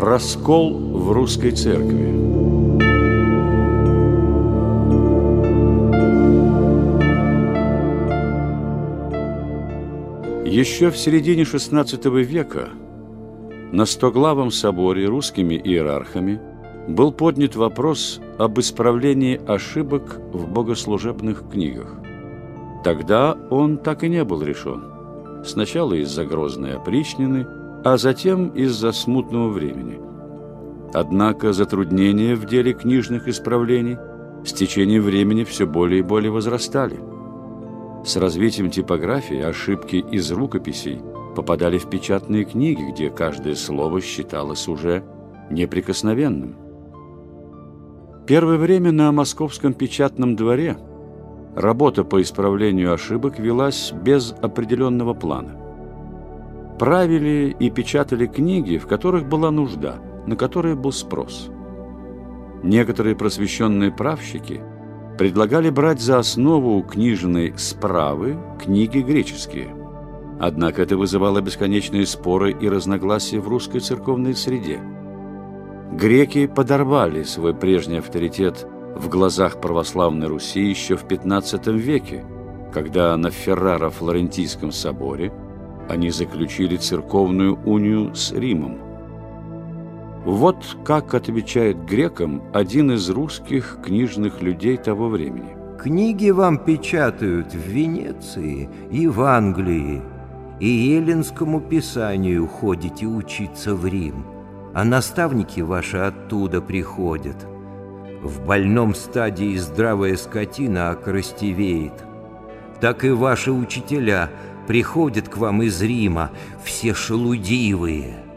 Раскол в русской церкви Еще в середине XVI века на Стоглавом соборе русскими иерархами был поднят вопрос об исправлении ошибок в богослужебных книгах. Тогда он так и не был решен. Сначала из-за грозной опричнины, а затем из-за смутного времени. Однако затруднения в деле книжных исправлений с течением времени все более и более возрастали. С развитием типографии ошибки из рукописей попадали в печатные книги, где каждое слово считалось уже неприкосновенным. Первое время на московском печатном дворе работа по исправлению ошибок велась без определенного плана. Правили и печатали книги, в которых была нужда, на которые был спрос. Некоторые просвещенные правщики – предлагали брать за основу книжной справы книги греческие. Однако это вызывало бесконечные споры и разногласия в русской церковной среде. Греки подорвали свой прежний авторитет в глазах православной Руси еще в XV веке, когда на Ферраро-Флорентийском соборе они заключили церковную унию с Римом – вот как отвечает грекам один из русских книжных людей того времени. Книги вам печатают в Венеции и в Англии, и еленскому писанию ходите учиться в Рим, а наставники ваши оттуда приходят. В больном стадии здравая скотина окоростевеет. Так и ваши учителя приходят к вам из Рима, все шелудивые –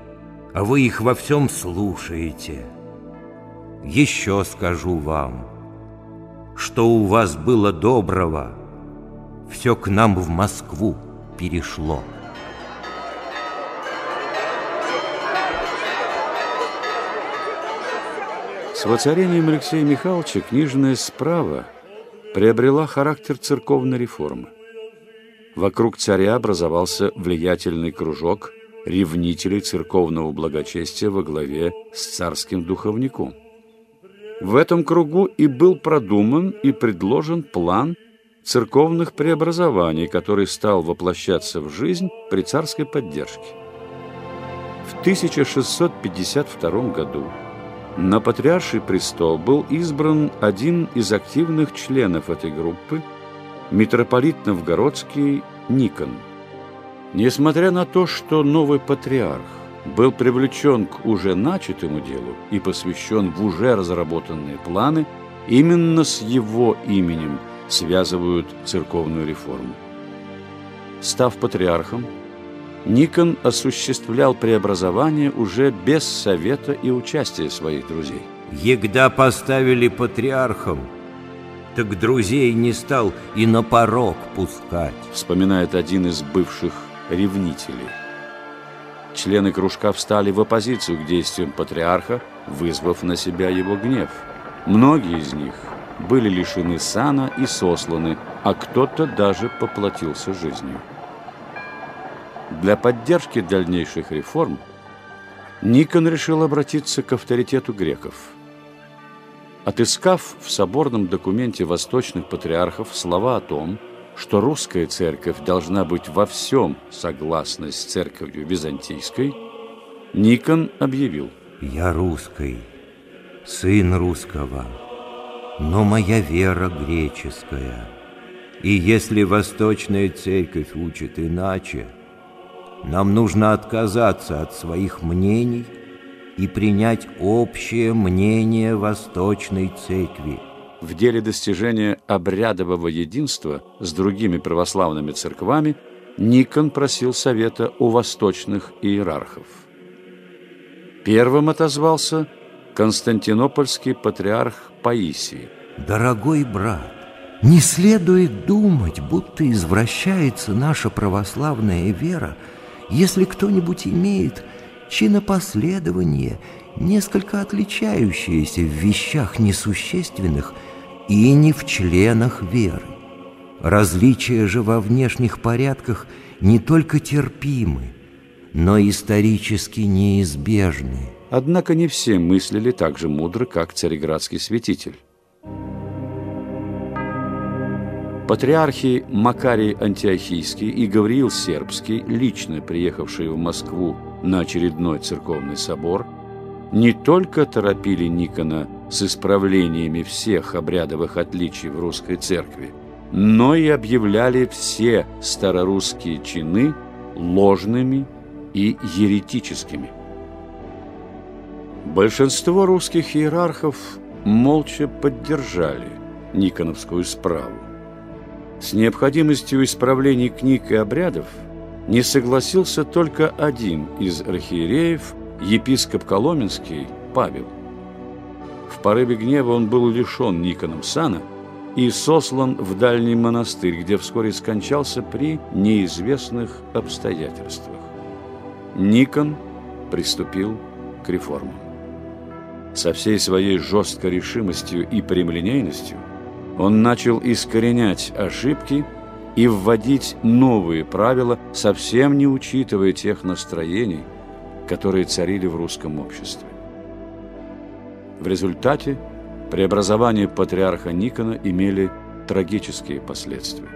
а вы их во всем слушаете. Еще скажу вам, что у вас было доброго, все к нам в Москву перешло. С воцарением Алексея Михайловича книжная справа приобрела характер церковной реформы. Вокруг царя образовался влиятельный кружок – ревнителей церковного благочестия во главе с царским духовником. В этом кругу и был продуман и предложен план церковных преобразований, который стал воплощаться в жизнь при царской поддержке. В 1652 году на патриарший престол был избран один из активных членов этой группы, митрополит Новгородский Никон – Несмотря на то, что новый патриарх был привлечен к уже начатому делу и посвящен в уже разработанные планы, именно с его именем связывают церковную реформу. Став патриархом, Никон осуществлял преобразование уже без совета и участия своих друзей. Егда поставили патриархом, так друзей не стал и на порог пускать. Вспоминает один из бывших ревнителей. Члены кружка встали в оппозицию к действиям патриарха, вызвав на себя его гнев. Многие из них были лишены сана и сосланы, а кто-то даже поплатился жизнью. Для поддержки дальнейших реформ Никон решил обратиться к авторитету греков. Отыскав в соборном документе восточных патриархов слова о том, что русская церковь должна быть во всем согласна с церковью византийской, Никон объявил. «Я русский, сын русского, но моя вера греческая. И если восточная церковь учит иначе, нам нужно отказаться от своих мнений и принять общее мнение Восточной Церкви – в деле достижения обрядового единства с другими православными церквами Никон просил совета у восточных иерархов. Первым отозвался Константинопольский патриарх Паисий. «Дорогой брат, не следует думать, будто извращается наша православная вера, если кто-нибудь имеет чинопоследование, несколько отличающееся в вещах несущественных – и не в членах веры. Различия же во внешних порядках не только терпимы, но исторически неизбежны. Однако не все мыслили так же мудро, как цареградский святитель. Патриархи Макарий Антиохийский и Гавриил Сербский, лично приехавшие в Москву на очередной церковный собор, не только торопили Никона с исправлениями всех обрядовых отличий в русской церкви, но и объявляли все старорусские чины ложными и еретическими. Большинство русских иерархов молча поддержали Никоновскую справу. С необходимостью исправлений книг и обрядов не согласился только один из архиереев, епископ Коломенский Павел. В порыве гнева он был лишен Никоном сана и сослан в дальний монастырь, где вскоре скончался при неизвестных обстоятельствах. Никон приступил к реформам. Со всей своей жесткой решимостью и прямолинейностью он начал искоренять ошибки и вводить новые правила, совсем не учитывая тех настроений, которые царили в русском обществе. В результате преобразования патриарха Никона имели трагические последствия.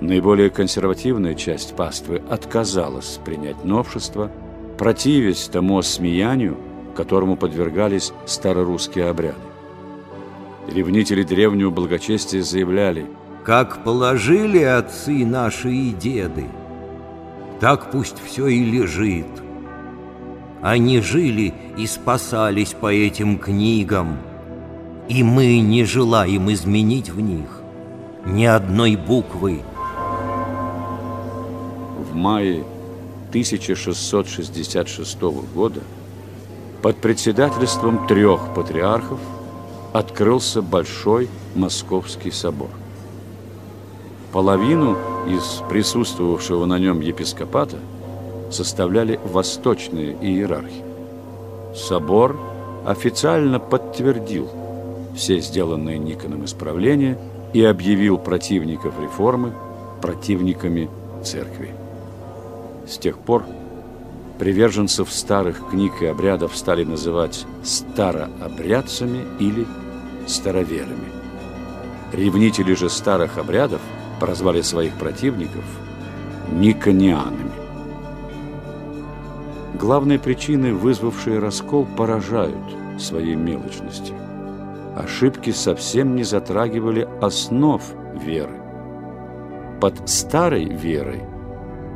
Наиболее консервативная часть паствы отказалась принять новшество, противясь тому осмеянию, которому подвергались старорусские обряды. Ревнители древнего благочестия заявляли «Как положили отцы наши и деды, так пусть все и лежит». Они жили и спасались по этим книгам, и мы не желаем изменить в них ни одной буквы. В мае 1666 года под председательством трех патриархов открылся Большой Московский собор. Половину из присутствовавшего на нем епископата составляли восточные иерархи. Собор официально подтвердил все сделанные Никоном исправления и объявил противников реформы противниками церкви. С тех пор Приверженцев старых книг и обрядов стали называть старообрядцами или староверами. Ревнители же старых обрядов прозвали своих противников никонианами. Главные причины, вызвавшие раскол, поражают своей мелочностью. Ошибки совсем не затрагивали основ веры. Под старой верой –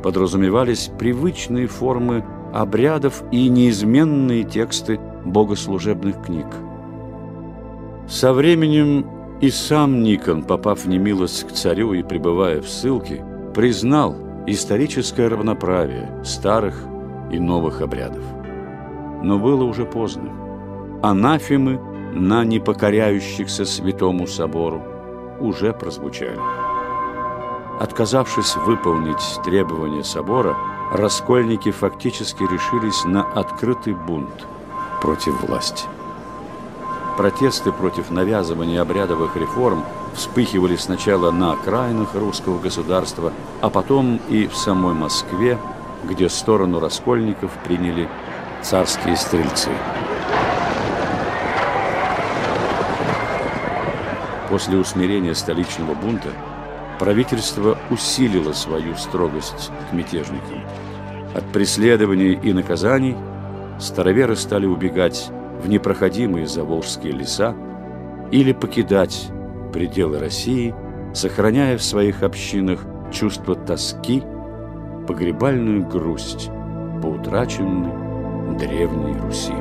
подразумевались привычные формы обрядов и неизменные тексты богослужебных книг. Со временем и сам Никон, попав в немилость к царю и пребывая в ссылке, признал историческое равноправие старых и новых обрядов. Но было уже поздно. Анафемы на непокоряющихся святому собору уже прозвучали. Отказавшись выполнить требования собора, раскольники фактически решились на открытый бунт против власти. Протесты против навязывания обрядовых реформ вспыхивали сначала на окраинах русского государства, а потом и в самой Москве, где сторону раскольников приняли царские стрельцы. После усмирения столичного бунта правительство усилило свою строгость к мятежникам. От преследований и наказаний староверы стали убегать в непроходимые заволжские леса или покидать пределы России, сохраняя в своих общинах чувство тоски, погребальную грусть по утраченной древней Руси.